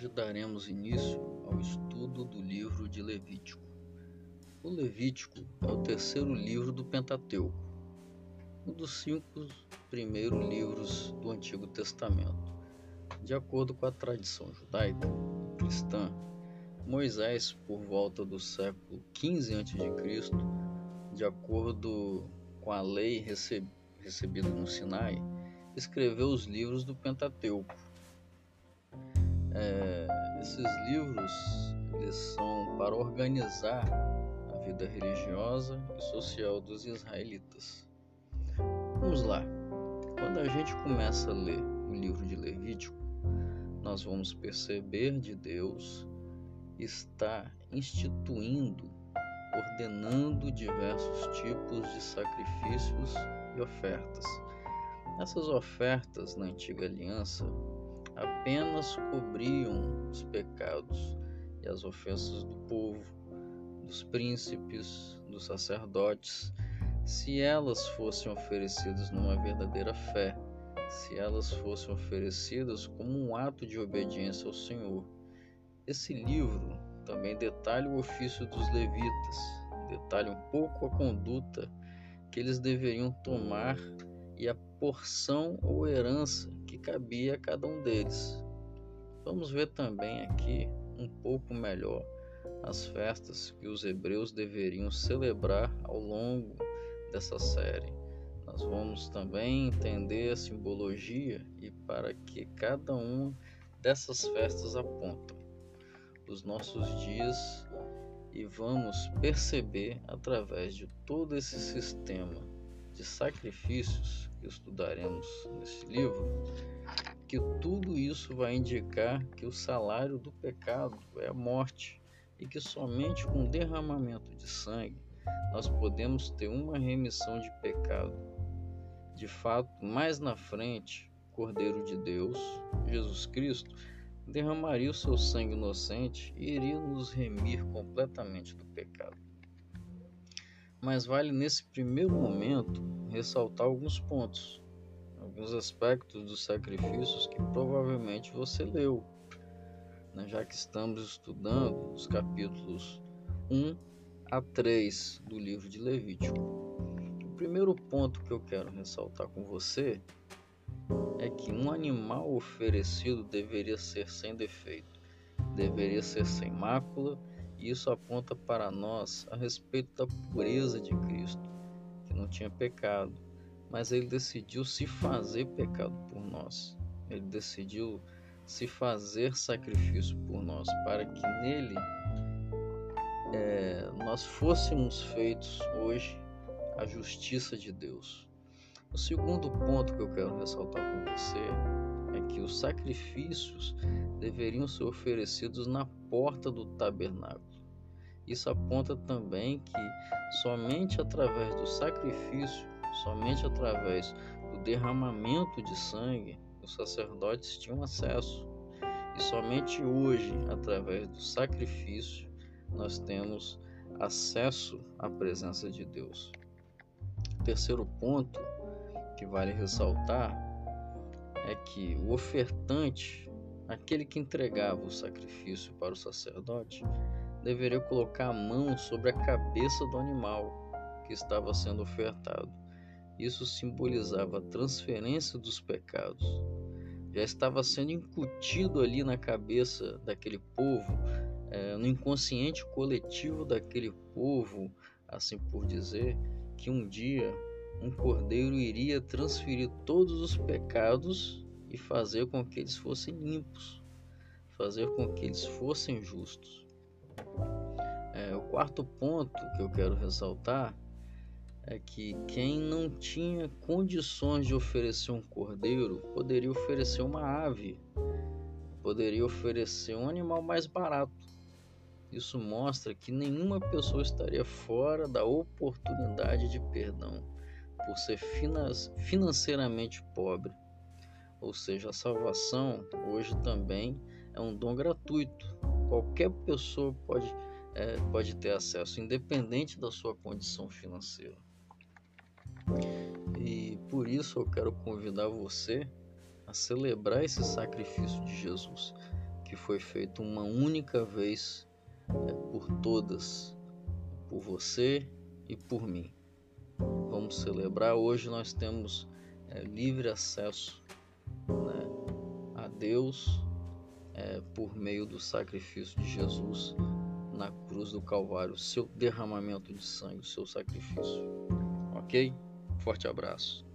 Hoje daremos início ao estudo do livro de Levítico. O Levítico é o terceiro livro do Pentateuco, um dos cinco primeiros livros do Antigo Testamento. De acordo com a tradição judaica cristã, Moisés, por volta do século 15 a.C., de acordo com a lei recebida no Sinai, escreveu os livros do Pentateuco é, esses livros eles são para organizar a vida religiosa e social dos israelitas. Vamos lá. Quando a gente começa a ler o livro de Levítico, nós vamos perceber de Deus está instituindo, ordenando diversos tipos de sacrifícios e ofertas. Essas ofertas na antiga aliança apenas cobriam os pecados e as ofensas do povo, dos príncipes, dos sacerdotes, se elas fossem oferecidas numa verdadeira fé, se elas fossem oferecidas como um ato de obediência ao Senhor. Esse livro também detalha o ofício dos levitas, detalha um pouco a conduta que eles deveriam tomar e a porção ou herança cabia a cada um deles. Vamos ver também aqui um pouco melhor as festas que os hebreus deveriam celebrar ao longo dessa série. Nós vamos também entender a simbologia e para que cada uma dessas festas apontam os nossos dias e vamos perceber através de todo esse sistema de sacrifícios que estudaremos nesse livro, que tudo isso vai indicar que o salário do pecado é a morte e que somente com derramamento de sangue nós podemos ter uma remissão de pecado. De fato, mais na frente, o Cordeiro de Deus, Jesus Cristo, derramaria o seu sangue inocente e iria nos remir completamente do pecado. Mas vale nesse primeiro momento ressaltar alguns pontos, alguns aspectos dos sacrifícios que provavelmente você leu, né, já que estamos estudando os capítulos 1 a 3 do livro de Levítico. O primeiro ponto que eu quero ressaltar com você é que um animal oferecido deveria ser sem defeito, deveria ser sem mácula, isso aponta para nós a respeito da pureza de Cristo não tinha pecado, mas ele decidiu se fazer pecado por nós. Ele decidiu se fazer sacrifício por nós, para que nele é, nós fôssemos feitos hoje a justiça de Deus. O segundo ponto que eu quero ressaltar com você é que os sacrifícios deveriam ser oferecidos na porta do tabernáculo. Isso aponta também que somente através do sacrifício, somente através do derramamento de sangue, os sacerdotes tinham acesso. E somente hoje, através do sacrifício, nós temos acesso à presença de Deus. terceiro ponto que vale ressaltar é que o ofertante, aquele que entregava o sacrifício para o sacerdote, deveria colocar a mão sobre a cabeça do animal que estava sendo ofertado. Isso simbolizava a transferência dos pecados. Já estava sendo incutido ali na cabeça daquele povo, é, no inconsciente coletivo daquele povo, assim por dizer, que um dia um cordeiro iria transferir todos os pecados e fazer com que eles fossem limpos, fazer com que eles fossem justos. É, o quarto ponto que eu quero ressaltar é que quem não tinha condições de oferecer um cordeiro poderia oferecer uma ave, poderia oferecer um animal mais barato. Isso mostra que nenhuma pessoa estaria fora da oportunidade de perdão por ser financeiramente pobre. Ou seja, a salvação hoje também é um dom gratuito. Qualquer pessoa pode é, pode ter acesso, independente da sua condição financeira. E por isso eu quero convidar você a celebrar esse sacrifício de Jesus, que foi feito uma única vez é, por todas, por você e por mim. Vamos celebrar. Hoje nós temos é, livre acesso né, a Deus é, por meio do sacrifício de Jesus na cruz do Calvário, seu derramamento de sangue, seu sacrifício. Ok? Forte abraço.